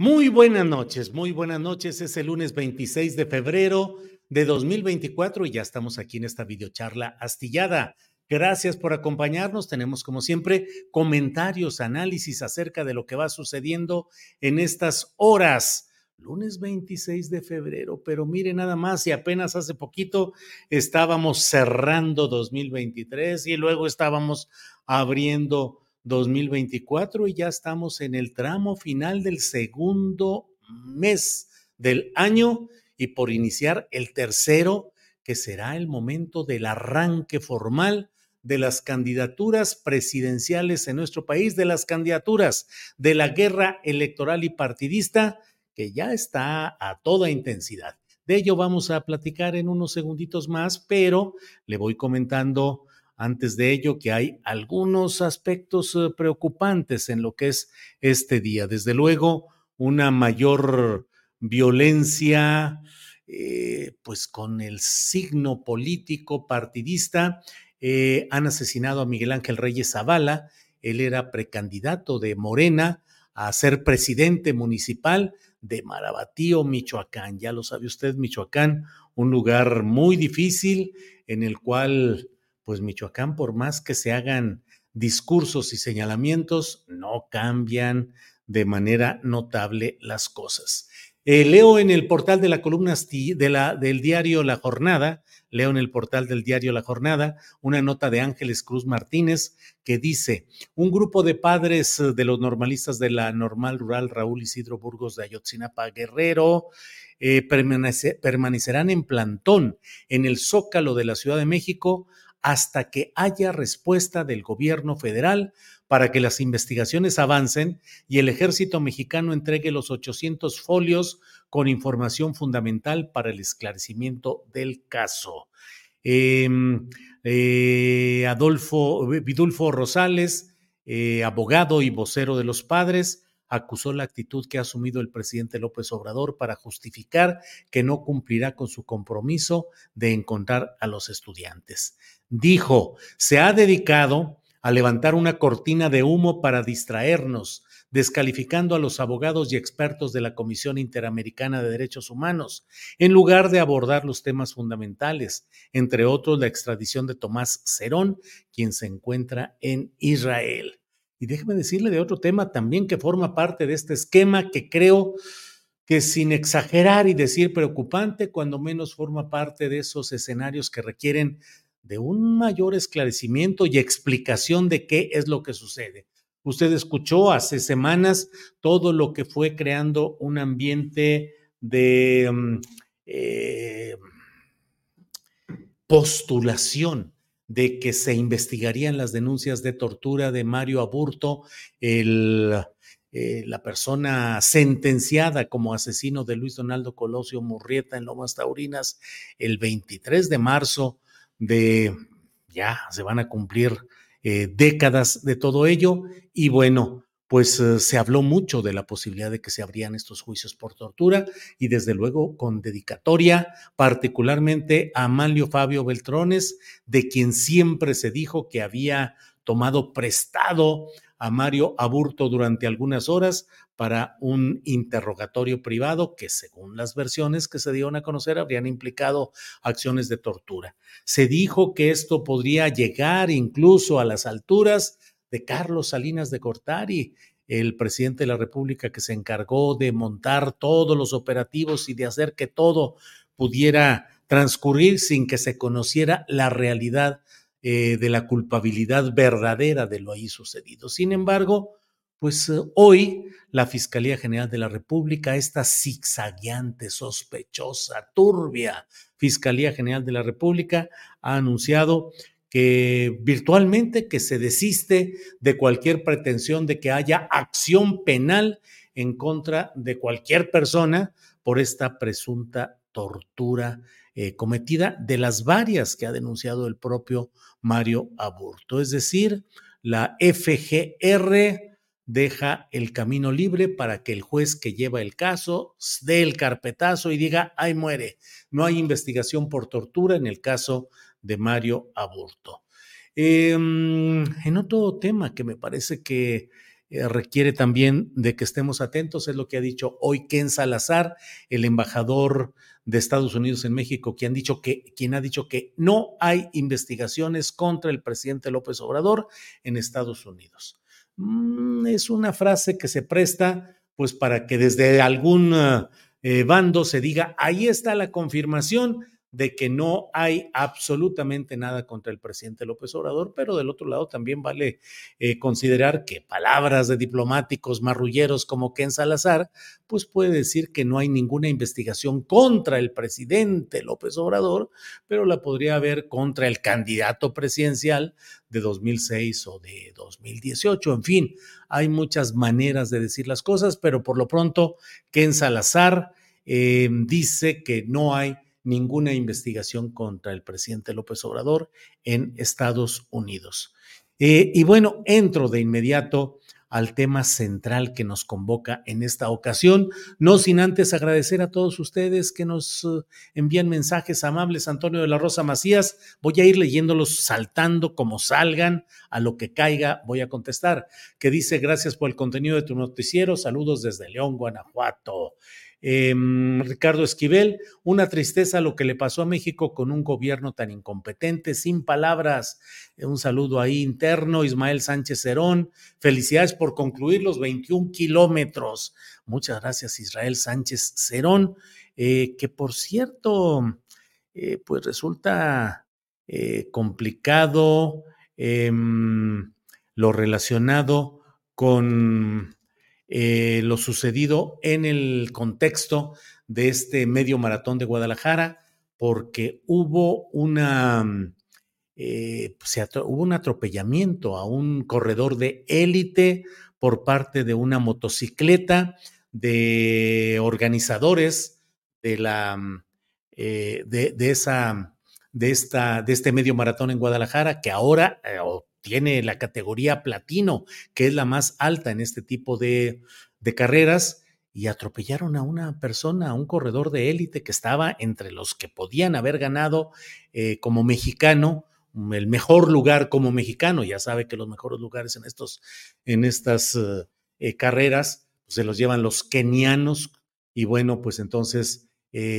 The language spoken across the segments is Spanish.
Muy buenas noches, muy buenas noches. Es el lunes 26 de febrero de 2024 y ya estamos aquí en esta videocharla astillada. Gracias por acompañarnos. Tenemos, como siempre, comentarios, análisis acerca de lo que va sucediendo en estas horas. Lunes 26 de febrero, pero mire nada más, y apenas hace poquito estábamos cerrando 2023 y luego estábamos abriendo 2024 y ya estamos en el tramo final del segundo mes del año y por iniciar el tercero, que será el momento del arranque formal de las candidaturas presidenciales en nuestro país, de las candidaturas de la guerra electoral y partidista, que ya está a toda intensidad. De ello vamos a platicar en unos segunditos más, pero le voy comentando antes de ello que hay algunos aspectos eh, preocupantes en lo que es este día. Desde luego, una mayor violencia, eh, pues con el signo político partidista. Eh, han asesinado a Miguel Ángel Reyes Zavala. Él era precandidato de Morena a ser presidente municipal de Marabatío, Michoacán. Ya lo sabe usted, Michoacán, un lugar muy difícil en el cual pues Michoacán, por más que se hagan discursos y señalamientos, no cambian de manera notable las cosas. Eh, leo en el portal de la columna de la, del diario La Jornada, leo en el portal del diario La Jornada una nota de Ángeles Cruz Martínez que dice, un grupo de padres eh, de los normalistas de la normal rural Raúl Isidro Burgos de Ayotzinapa Guerrero eh, permanecerán en plantón en el Zócalo de la Ciudad de México hasta que haya respuesta del gobierno federal para que las investigaciones avancen y el ejército mexicano entregue los 800 folios con información fundamental para el esclarecimiento del caso. Em, eh, Adolfo Vidulfo Rosales, eh, abogado y vocero de los padres, acusó la actitud que ha asumido el presidente López Obrador para justificar que no cumplirá con su compromiso de encontrar a los estudiantes. Dijo, se ha dedicado a levantar una cortina de humo para distraernos, descalificando a los abogados y expertos de la Comisión Interamericana de Derechos Humanos, en lugar de abordar los temas fundamentales, entre otros la extradición de Tomás Cerón, quien se encuentra en Israel. Y déjeme decirle de otro tema también que forma parte de este esquema que creo que sin exagerar y decir preocupante, cuando menos forma parte de esos escenarios que requieren de un mayor esclarecimiento y explicación de qué es lo que sucede. Usted escuchó hace semanas todo lo que fue creando un ambiente de mm, eh, postulación de que se investigarían las denuncias de tortura de Mario Aburto, el, eh, la persona sentenciada como asesino de Luis Donaldo Colosio Murrieta en Lomas Taurinas el 23 de marzo de, ya se van a cumplir eh, décadas de todo ello. Y bueno, pues eh, se habló mucho de la posibilidad de que se abrían estos juicios por tortura y desde luego con dedicatoria particularmente a Amalio Fabio Beltrones, de quien siempre se dijo que había tomado prestado a Mario Aburto durante algunas horas para un interrogatorio privado que, según las versiones que se dieron a conocer, habrían implicado acciones de tortura. Se dijo que esto podría llegar incluso a las alturas de Carlos Salinas de Cortari, el presidente de la República que se encargó de montar todos los operativos y de hacer que todo pudiera transcurrir sin que se conociera la realidad eh, de la culpabilidad verdadera de lo ahí sucedido. Sin embargo, pues eh, hoy la Fiscalía General de la República, esta zigzagueante, sospechosa, turbia Fiscalía General de la República, ha anunciado que virtualmente que se desiste de cualquier pretensión de que haya acción penal en contra de cualquier persona por esta presunta tortura eh, cometida de las varias que ha denunciado el propio Mario Aburto. Es decir, la FGR deja el camino libre para que el juez que lleva el caso dé el carpetazo y diga, ay muere, no hay investigación por tortura en el caso de Mario Aburto. Em, en otro tema que me parece que eh, requiere también de que estemos atentos es lo que ha dicho hoy Ken Salazar, el embajador de Estados Unidos en México, quien, dicho que, quien ha dicho que no hay investigaciones contra el presidente López Obrador en Estados Unidos. Mm, es una frase que se presta pues para que desde algún eh, bando se diga, ahí está la confirmación de que no hay absolutamente nada contra el presidente López Obrador, pero del otro lado también vale eh, considerar que palabras de diplomáticos marrulleros como Ken Salazar, pues puede decir que no hay ninguna investigación contra el presidente López Obrador, pero la podría haber contra el candidato presidencial de 2006 o de 2018. En fin, hay muchas maneras de decir las cosas, pero por lo pronto Ken Salazar eh, dice que no hay ninguna investigación contra el presidente López Obrador en Estados Unidos. Eh, y bueno, entro de inmediato al tema central que nos convoca en esta ocasión, no sin antes agradecer a todos ustedes que nos eh, envían mensajes amables. Antonio de la Rosa Macías, voy a ir leyéndolos saltando como salgan, a lo que caiga, voy a contestar, que dice gracias por el contenido de tu noticiero, saludos desde León, Guanajuato. Em, Ricardo Esquivel, una tristeza lo que le pasó a México con un gobierno tan incompetente, sin palabras. Un saludo ahí interno, Ismael Sánchez Cerón. Felicidades por concluir los 21 kilómetros. Muchas gracias, Israel Sánchez Cerón, eh, que por cierto, eh, pues resulta eh, complicado em, lo relacionado con eh, lo sucedido en el contexto de este medio maratón de Guadalajara, porque hubo una... Mm, eh, hubo un atropellamiento a un corredor de élite por parte de una motocicleta de organizadores de la mm, eh, de, esa de esta de este medio maratón en Guadalajara que ahora tiene la categoría platino, que es la más alta en este tipo de, carreras, y atropellaron a una persona, a un corredor de élite que estaba entre los que podían haber ganado eh, como mexicano, el mejor lugar como mexicano. Ya sabe que los mejores lugares en, estos, en estas eh, eh, carreras pues, se los llevan los kenianos, y bueno, pues entonces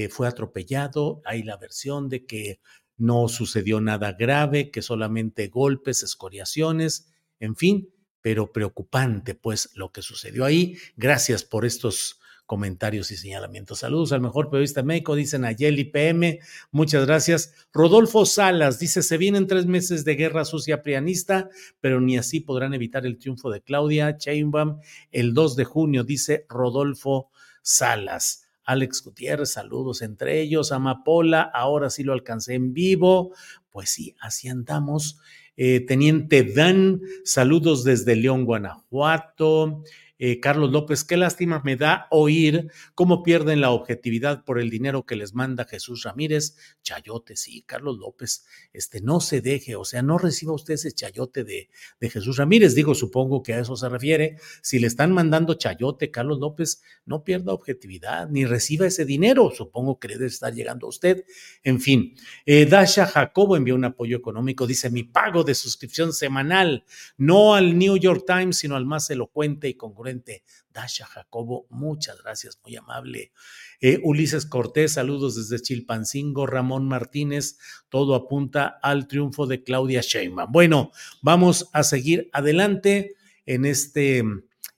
fue atropellado. Hay la versión de que no sucedió nada grave, que solamente golpes, escoriaciones, en fin, pero preocupante pues lo que sucedió ahí. Gracias por estos comentarios y señalamientos. Saludos al mejor periodista médico, dicen Ayeli PM, muchas gracias. Rodolfo Salas dice, se vienen tres meses de guerra sucia prianista, pero ni así podrán evitar el triunfo de Claudia Sheinbaum el 2 de junio, dice Rodolfo Salas. Alex Gutiérrez, saludos entre ellos, Amapola, ahora sí lo alcancé en vivo. Pues sí, así andamos. Eh, Teniente Dan, saludos desde León, Guanajuato. Eh, Carlos López, qué lástima me da oír cómo pierden la objetividad por el dinero que les manda Jesús Ramírez. Chayote, sí, Carlos López, este, no se deje, o sea, no reciba usted ese chayote de, de Jesús Ramírez. Digo, supongo que a eso se refiere. Si le están mandando chayote, Carlos López, no pierda objetividad ni reciba ese dinero. Supongo que le debe estar llegando a usted. En fin, eh, Dasha Jacobo envió un apoyo económico. Dice: Mi pago de suscripción semanal, no al New York Times, sino al más elocuente y congruente Dasha Jacobo, muchas gracias, muy amable. Eh, Ulises Cortés, saludos desde Chilpancingo. Ramón Martínez, todo apunta al triunfo de Claudia Sheinbaum. Bueno, vamos a seguir adelante en este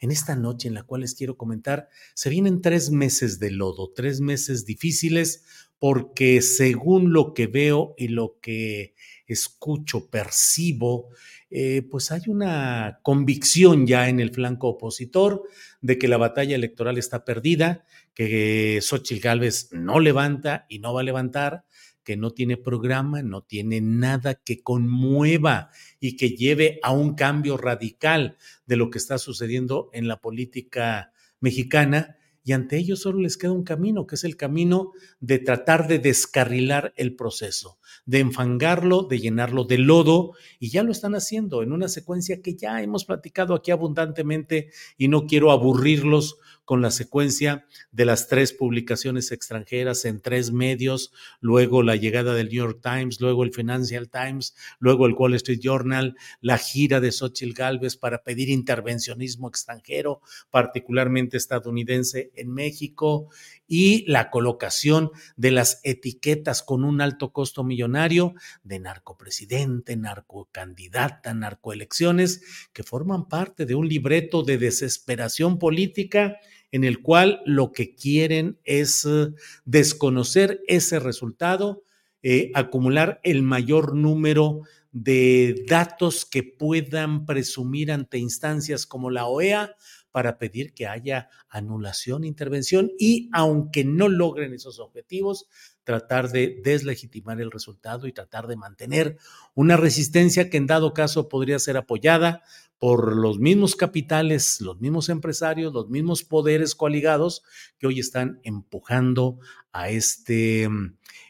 en esta noche en la cual les quiero comentar, se vienen tres meses de lodo, tres meses difíciles, porque según lo que veo y lo que escucho, percibo, eh, pues hay una convicción ya en el flanco opositor de que la batalla electoral está perdida, que Xochitl Gálvez no levanta y no va a levantar, que no tiene programa, no tiene nada que conmueva y que lleve a un cambio radical de lo que está sucediendo en la política mexicana y ante ellos solo les queda un camino, que es el camino de tratar de descarrilar el proceso, de enfangarlo, de llenarlo de lodo, y ya lo están haciendo en una secuencia que ya hemos platicado aquí abundantemente y no quiero aburrirlos con la secuencia de las tres publicaciones extranjeras en tres medios, luego la llegada del New York Times, luego el Financial Times, luego el Wall Street Journal, la gira de Xochitl Galvez para pedir intervencionismo extranjero, particularmente estadounidense en México, y la colocación de las etiquetas con un alto costo millonario de narcopresidente, narcocandidata, narcoelecciones, que forman parte de un libreto de desesperación política en el cual lo que quieren es eh, desconocer ese resultado, eh, acumular el mayor número de datos que puedan presumir ante instancias como la OEA para pedir que haya anulación, intervención y, aunque no logren esos objetivos, tratar de deslegitimar el resultado y tratar de mantener una resistencia que en dado caso podría ser apoyada por los mismos capitales, los mismos empresarios, los mismos poderes coaligados que hoy están empujando a este...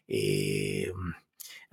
Eh,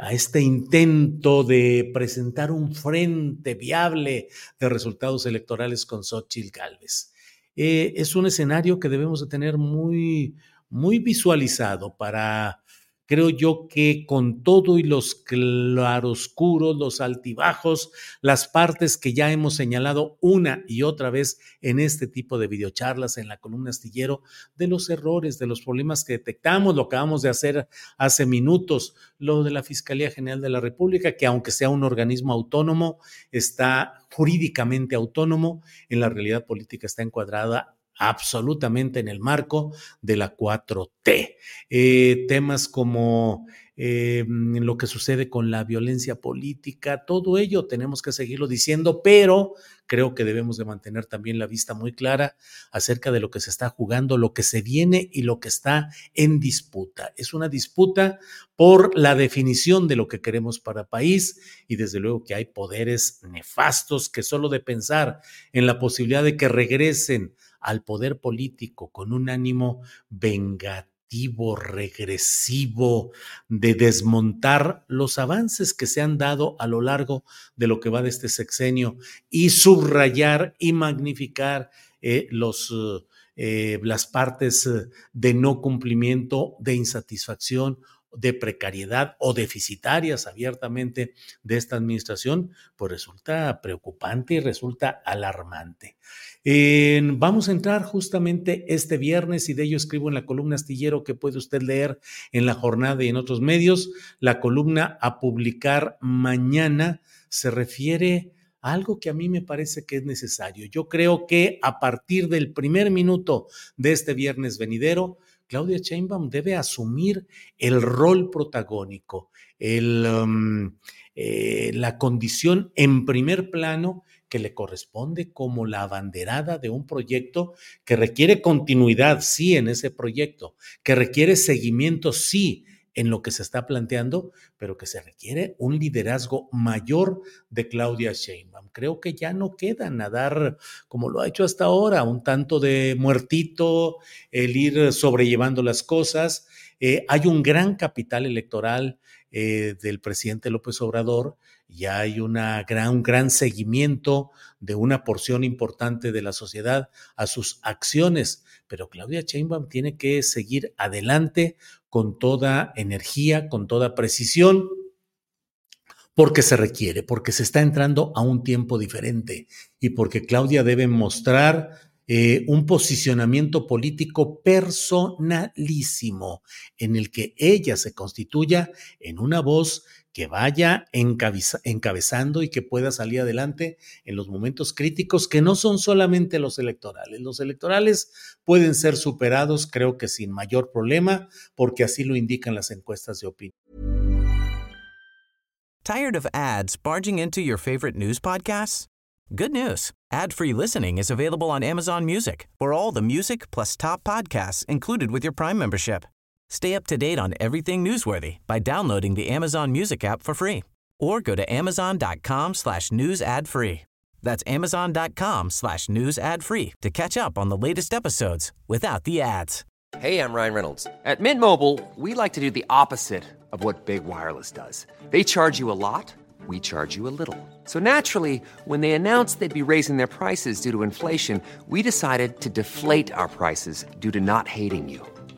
a este intento de presentar un frente viable de resultados electorales con Xochitl Gálvez. Eh, es un escenario que debemos de tener muy, muy visualizado para creo yo que con todo y los claroscuros, los altibajos, las partes que ya hemos señalado una y otra vez en este tipo de videocharlas, en la columna astillero, de los errores, de los problemas que detectamos, lo acabamos de hacer hace minutos, lo de la Fiscalía General de la República, que aunque sea un organismo autónomo, está jurídicamente autónomo, en la realidad política está encuadrada absolutamente en el marco de la 4T. Eh, temas como eh, lo que sucede con la violencia política, todo ello tenemos que seguirlo diciendo, pero creo que debemos de mantener también la vista muy clara acerca de lo que se está jugando, lo que se viene y lo que está en disputa. Es una disputa por la definición de lo que queremos para país y desde luego que hay poderes nefastos que solo de pensar en la posibilidad de que regresen al poder político con un ánimo vengativo, regresivo, de desmontar los avances que se han dado a lo largo de lo que va de este sexenio y subrayar y magnificar eh, los... Eh, las partes eh, de no cumplimiento, de insatisfacción de precariedad o deficitarias abiertamente de esta administración, pues resulta preocupante y resulta alarmante. vamos a entrar justamente este viernes y de ello escribo en la columna astillero que puede usted leer en la jornada y en otros medios. La columna a publicar mañana se refiere algo que a mí me parece que es necesario. Yo creo que a partir del primer minuto de este viernes venidero, Claudia Sheinbaum debe asumir el rol protagónico, um, eh, la condición en primer plano que le corresponde como la abanderada de un proyecto que requiere continuidad, sí, en ese proyecto, que requiere seguimiento, sí, en lo que se está planteando, pero que se requiere un liderazgo mayor de Claudia Sheinbaum. Creo que ya no queda nadar como lo ha hecho hasta ahora, un tanto de muertito, el ir sobrellevando las cosas. Eh, hay un gran capital electoral eh, del presidente López Obrador, ya hay un gran seguimiento de una porción importante de la sociedad a sus acciones, pero Claudia Sheinbaum tiene que seguir adelante con toda energía, con toda precisión, porque se requiere, porque se está entrando a un tiempo diferente y porque Claudia debe mostrar eh, un posicionamiento político personalísimo en el que ella se constituya en una voz que vaya encabezando y que pueda salir adelante en los momentos críticos que no son solamente los electorales. Los electorales pueden ser superados, creo que sin mayor problema, porque así lo indican las encuestas de opinión. Tired of ads barging into your favorite news podcasts? Good news. Ad-free listening is available on Amazon Music for all the music plus top podcasts included with your Prime membership. Stay up to date on everything newsworthy by downloading the Amazon Music app for free or go to amazon.com slash news ad free. That's amazon.com slash news ad free to catch up on the latest episodes without the ads. Hey, I'm Ryan Reynolds. At Mint Mobile, we like to do the opposite of what Big Wireless does. They charge you a lot we charge you a little. So naturally, when they announced they'd be raising their prices due to inflation, we decided to deflate our prices due to not hating you.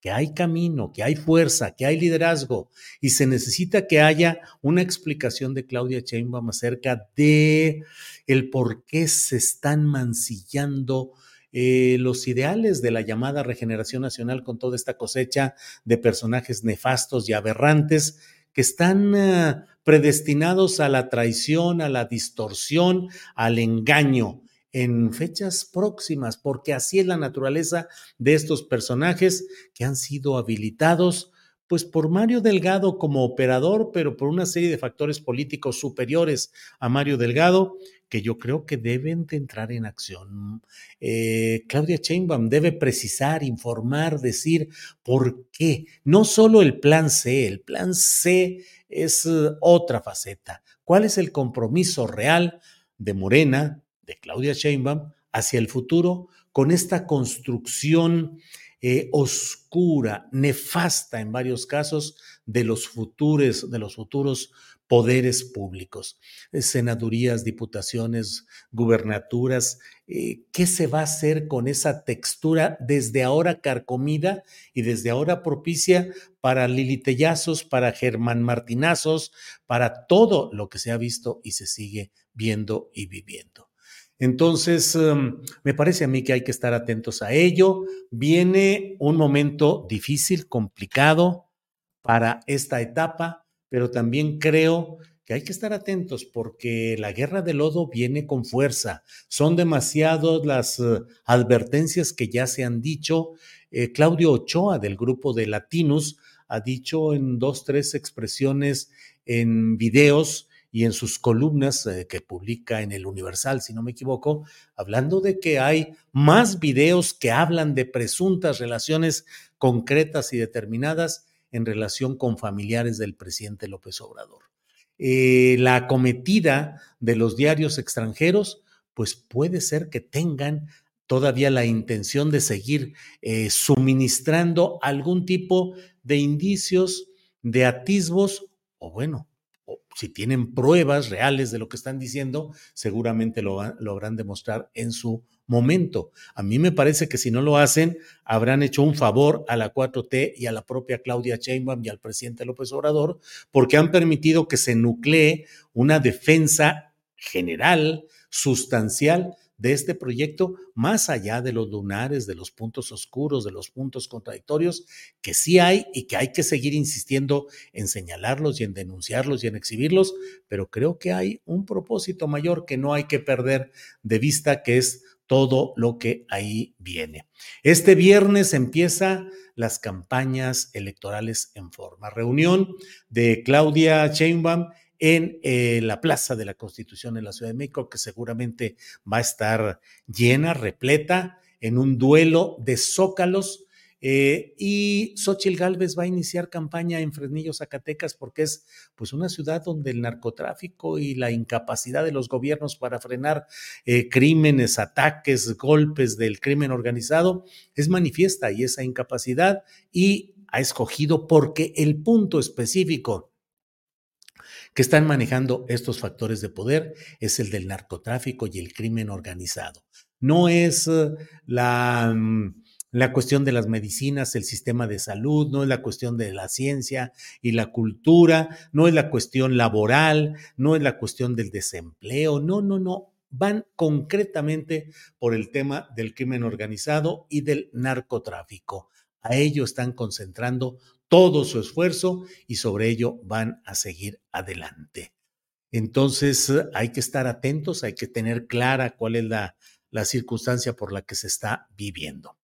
que hay camino, que hay fuerza, que hay liderazgo y se necesita que haya una explicación de Claudia Sheinbaum acerca de el por qué se están mancillando eh, los ideales de la llamada regeneración nacional con toda esta cosecha de personajes nefastos y aberrantes que están eh, predestinados a la traición, a la distorsión, al engaño en fechas próximas, porque así es la naturaleza de estos personajes que han sido habilitados pues por Mario Delgado como operador, pero por una serie de factores políticos superiores a Mario Delgado, que yo creo que deben de entrar en acción. Eh, Claudia Sheinbaum debe precisar, informar, decir por qué. No solo el plan C, el plan C es eh, otra faceta. ¿Cuál es el compromiso real de Morena, de Claudia Sheinbaum hacia el futuro con esta construcción eh, oscura, nefasta en varios casos de los futuros, de los futuros poderes públicos, eh, senadurías, diputaciones, gubernaturas. Eh, ¿Qué se va a hacer con esa textura desde ahora carcomida y desde ahora propicia para lilitellazos, para Germán Martinazos, para todo lo que se ha visto y se sigue viendo y viviendo? Entonces, em, me parece a mí que hay que estar atentos a ello. Viene un momento difícil, complicado para esta etapa, pero también creo que hay que estar atentos porque la guerra de lodo viene con fuerza. Son demasiadas las eh, advertencias que ya se han dicho. Eh, Claudio Ochoa del grupo de Latinos ha dicho en dos, tres expresiones en videos y en sus columnas eh, que publica en el Universal, si no me equivoco, hablando de que hay más videos que hablan de presuntas relaciones concretas y determinadas en relación con familiares del presidente López Obrador. Eh, la acometida de los diarios extranjeros, pues puede ser que tengan todavía la intención de seguir eh, suministrando algún tipo de indicios, de atisbos, o bueno, si tienen pruebas reales de lo que están diciendo, seguramente lo, habrán demostrar en su momento. A mí me parece que si no lo hacen, habrán hecho un favor a la 4T y a la propia Claudia Sheinbaum y al presidente López Obrador, porque han permitido que se nuclee una defensa general, sustancial de este proyecto, más allá de los lunares, de los puntos oscuros, de los puntos contradictorios, que sí hay y que hay que seguir insistiendo en señalarlos y en denunciarlos y en exhibirlos, pero creo que hay un propósito mayor que no hay que perder de vista, que es todo lo que ahí viene. Este viernes empieza las campañas electorales en forma. Reunión de Claudia Sheinbaum en eh, la Plaza de la Constitución en la Ciudad de México, que seguramente va a estar llena, repleta, en un duelo de zócalos. Eh, y Xochitl Gálvez va a iniciar campaña en Fresnillo, Zacatecas, porque es pues una ciudad donde el narcotráfico y la incapacidad de los gobiernos para frenar eh, crímenes, ataques, golpes del crimen organizado es manifiesta y esa incapacidad y ha escogido porque el punto específico que están manejando estos factores de poder es el del narcotráfico y el crimen organizado. No es eh, la, mm, la cuestión de las medicinas, el sistema de salud, no es la cuestión de la ciencia y la cultura, no es la cuestión laboral, no es la cuestión del desempleo, no, no, no. Van concretamente por el tema del crimen organizado y del narcotráfico. A ello están concentrando todo su esfuerzo y sobre ello van a seguir adelante. Entonces hay que estar atentos, hay que tener clara cuál es la, la circunstancia por la que se está viviendo.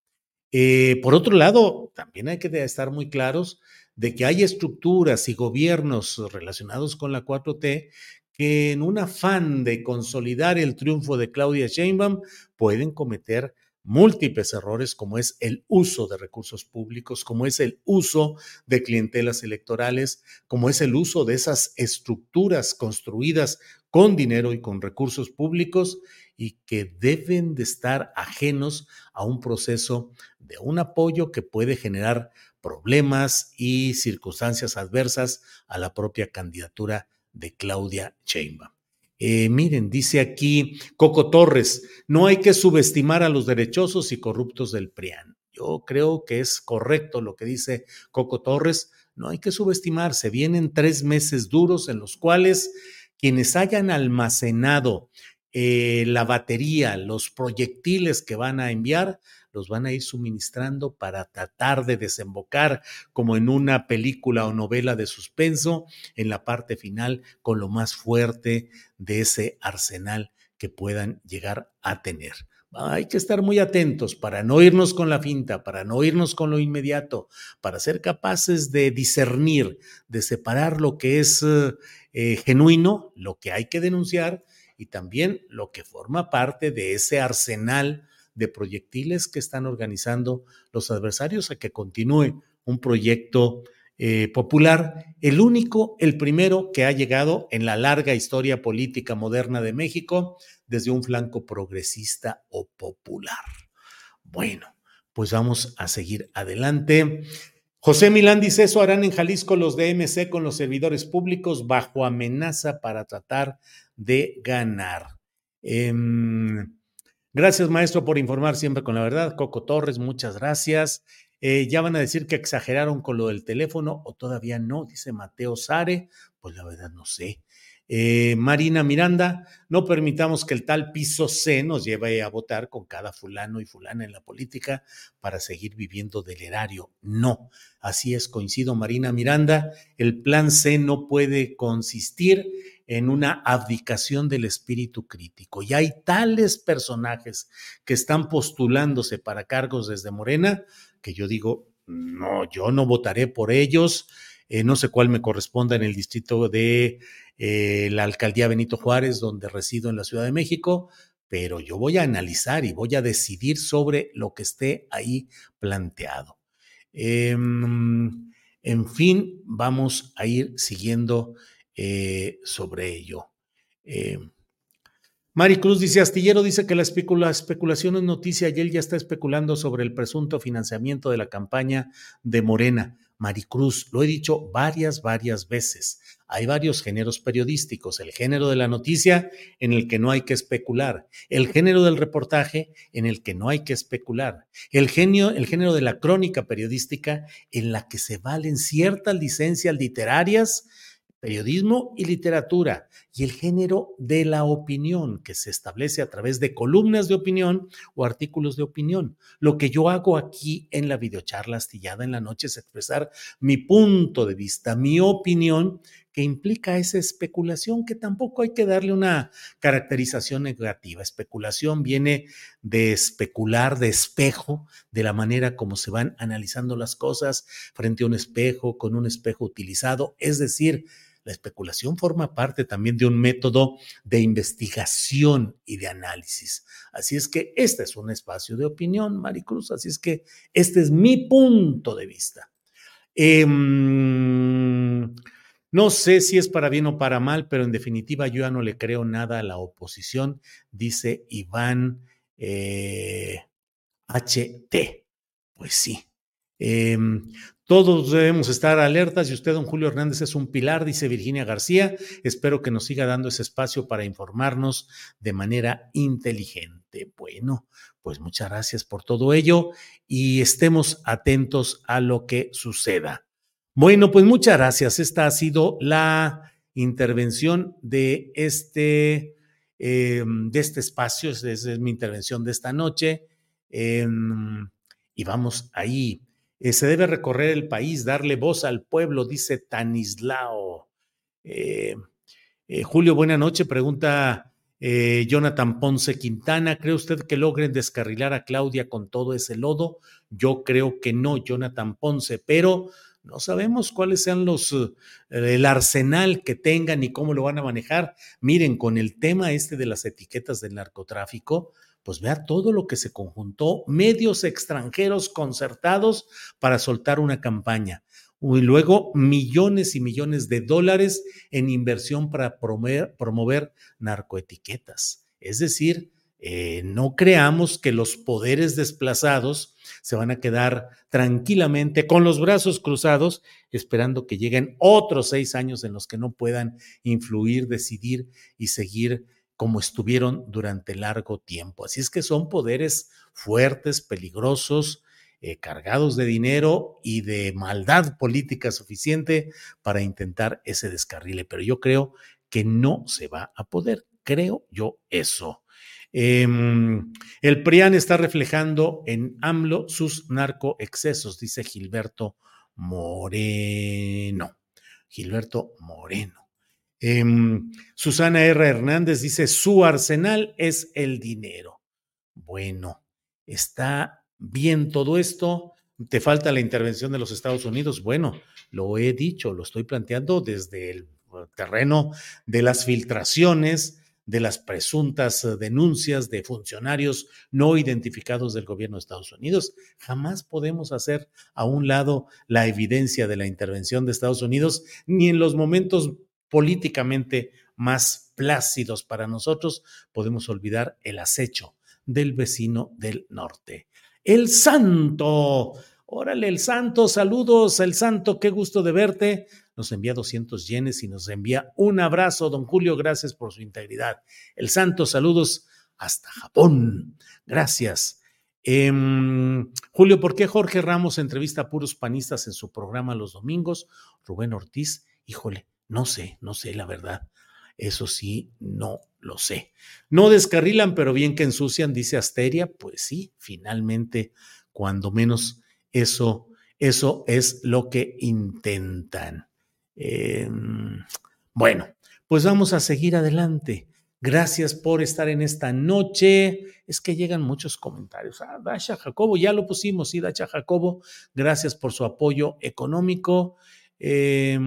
Eh, por otro lado, también hay que estar muy claros de que hay estructuras y gobiernos relacionados con la 4T que en un afán de consolidar el triunfo de Claudia Sheinbaum pueden cometer múltiples errores como es el uso de recursos públicos, como es el uso de clientelas electorales, como es el uso de esas estructuras construidas con dinero y con recursos públicos y que deben de estar ajenos a un proceso de un apoyo que puede generar problemas y circunstancias adversas a la propia candidatura de Claudia Sheinbaum. Eh, miren, dice aquí Coco Torres, no hay que subestimar a los derechosos y corruptos del PRIAN. Yo creo que es correcto lo que dice Coco Torres, no hay que subestimarse. Vienen tres meses duros en los cuales quienes hayan almacenado eh, la batería, los proyectiles que van a enviar, los van a ir suministrando para tratar de desembocar como en una película o novela de suspenso en la parte final con lo más fuerte de ese arsenal que puedan llegar a tener. Hay que estar muy atentos para no irnos con la finta, para no irnos con lo inmediato, para ser capaces de discernir, de separar lo que es eh, genuino, lo que hay que denunciar y también lo que forma parte de ese arsenal de proyectiles que están organizando los adversarios a que continúe un proyecto eh, popular, el único, el primero que ha llegado en la larga historia política moderna de México desde un flanco progresista o popular. Bueno, pues vamos a seguir adelante. José Milán dice, eso harán en Jalisco los DMC con los servidores públicos bajo amenaza para tratar de ganar. Em, gracias, maestro, por informar siempre con la verdad. Coco Torres, muchas gracias. Eh, ya van a decir que exageraron con lo del teléfono o todavía no, dice Mateo Sare. Pues la verdad no sé. Eh, Marina Miranda, no permitamos que el tal piso C nos lleve a votar con cada fulano y fulana en la política para seguir viviendo del erario. No, así es, coincido Marina Miranda, el plan C no puede consistir en una abdicación del espíritu crítico. Y hay tales personajes que están postulándose para cargos desde Morena que yo digo, no, yo no votaré por ellos. Eh, no sé cuál me corresponda en el distrito de eh, la alcaldía Benito Juárez, donde resido en la Ciudad de México, pero yo voy a analizar y voy a decidir sobre lo que esté ahí planteado. Em, en fin, vamos a ir siguiendo eh, sobre ello. Eh, Mari Cruz dice, Astillero dice que la especulación es noticia y él ya está especulando sobre el presunto financiamiento de la campaña de Morena. Maricruz, lo he dicho varias, varias veces. Hay varios géneros periodísticos. El género de la noticia en el que no hay que especular. El género del reportaje en el que no hay que especular. El, genio, el género de la crónica periodística en la que se valen ciertas licencias literarias periodismo y literatura, y el género de la opinión, que se establece a través de columnas de opinión o artículos de opinión. Lo que yo hago aquí en la videocharla astillada en la noche es expresar mi punto de vista, mi opinión, que implica esa especulación que tampoco hay que darle una caracterización negativa. Especulación viene de especular, de espejo, de la manera como se van analizando las cosas frente a un espejo, con un espejo utilizado, es decir, la especulación forma parte también de un método de investigación y de análisis. Así es que este es un espacio de opinión, Maricruz. Así es que este es mi punto de vista. Em, no sé si es para bien o para mal, pero en definitiva yo ya no le creo nada a la oposición, dice Iván HT. Eh, pues sí. Em, todos debemos estar alertas y usted, don Julio Hernández, es un pilar, dice Virginia García. Espero que nos siga dando ese espacio para informarnos de manera inteligente. Bueno, pues muchas gracias por todo ello y estemos atentos a lo que suceda. Bueno, pues muchas gracias. Esta ha sido la intervención de este, em, de este espacio. Esa es mi intervención de esta noche. Em, y vamos ahí eh, se debe recorrer el país, darle voz al pueblo, dice Tanislao. Eh, eh, Julio, buena noche. Pregunta Jonathan Ponce Quintana. ¿Cree usted que logren descarrilar a Claudia con todo ese lodo? Yo creo que no, Jonathan Ponce, pero no sabemos cuáles sean los, el arsenal que tengan y cómo lo van a manejar. Miren, con el tema este de las etiquetas del narcotráfico, pues vea todo lo que se conjuntó, medios extranjeros concertados para soltar una campaña. Y luego millones y millones de dólares en inversión para promover, promover narcoetiquetas. Es decir, eh, no creamos que los poderes desplazados se van a quedar tranquilamente con los brazos cruzados esperando que lleguen otros seis años en los que no puedan influir, decidir y seguir como estuvieron durante largo tiempo. Así es que son poderes fuertes, peligrosos, eh, cargados de dinero y de maldad política suficiente para intentar ese descarrile. Pero yo creo que no se va a poder. Creo yo eso. Em, el PRIAN está reflejando en AMLO sus narcoexcesos, dice Gilberto Moreno. Gilberto Moreno. Em, Susana R. Hernández dice, su arsenal es el dinero. Bueno, está bien todo esto. ¿Te falta la intervención de los Estados Unidos? Bueno, lo he dicho, lo estoy planteando desde el terreno de las filtraciones, de las presuntas denuncias de funcionarios no identificados del gobierno de Estados Unidos. Jamás podemos hacer a un lado la evidencia de la intervención de Estados Unidos, ni en los momentos políticamente más plácidos para nosotros, podemos olvidar el acecho del vecino del norte. El santo. Órale, el santo, saludos, el santo, qué gusto de verte. Nos envía 200 yenes y nos envía un abrazo, don Julio, gracias por su integridad. El santo, saludos hasta Japón. Gracias. Em, Julio, ¿por qué Jorge Ramos entrevista a puros panistas en su programa los domingos? Rubén Ortiz, híjole, no sé, no sé la verdad. Eso sí, no lo sé. No descarrilan, pero bien que ensucian, dice Asteria. Pues sí, finalmente, cuando menos eso, eso es lo que intentan. Em, bueno, pues vamos a seguir adelante. Gracias por estar en esta noche. Es que llegan muchos comentarios. Ah, Dacha Jacobo, ya lo pusimos, sí, Dacha Jacobo. Gracias por su apoyo económico. Eh,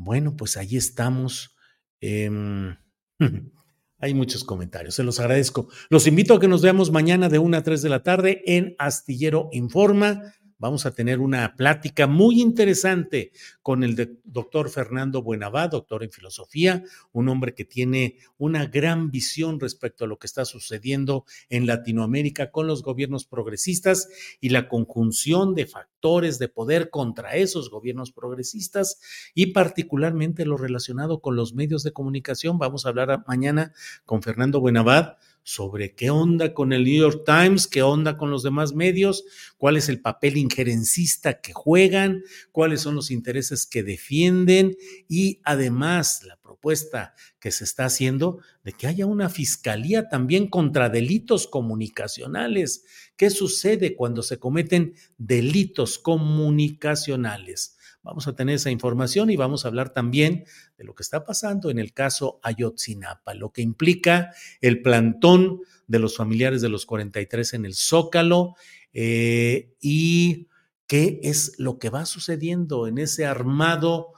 bueno, pues ahí estamos. Em, hay muchos comentarios, se los agradezco. Los invito a que nos veamos mañana de 1 a 3 de la tarde en Astillero Informa vamos a tener una plática muy interesante con el doctor Fernando Buenabá, doctor en filosofía, un hombre que tiene una gran visión respecto a lo que está sucediendo en Latinoamérica con los gobiernos progresistas y la conjunción de factores de poder contra esos gobiernos progresistas y particularmente lo relacionado con los medios de comunicación. Vamos a hablar mañana con Fernando Buenabad sobre qué onda con el New York Times, qué onda con los demás medios, cuál es el papel injerencista que juegan, cuáles son los intereses que defienden y además la propuesta que se está haciendo de que haya una fiscalía también contra delitos comunicacionales. ¿Qué sucede cuando se cometen delitos comunicacionales? Vamos a tener esa información y vamos a hablar también de lo que está pasando en el caso Ayotzinapa, lo que implica el plantón de los familiares de los 43 en el Zócalo eh, y qué es lo que va sucediendo en ese armado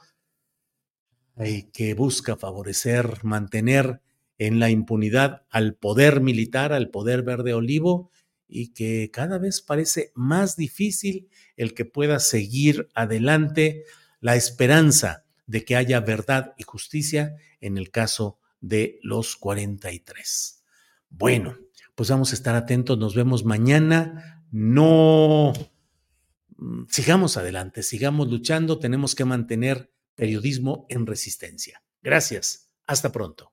que busca favorecer, mantener en la impunidad al poder militar, al poder verde olivo, y que cada vez parece más difícil el que pueda seguir adelante la esperanza de que haya verdad y justicia en el caso de los 43. Bueno, pues vamos a estar atentos, nos vemos mañana. No, mm, sigamos adelante, sigamos luchando, tenemos que mantener periodismo en resistencia. Gracias, hasta pronto.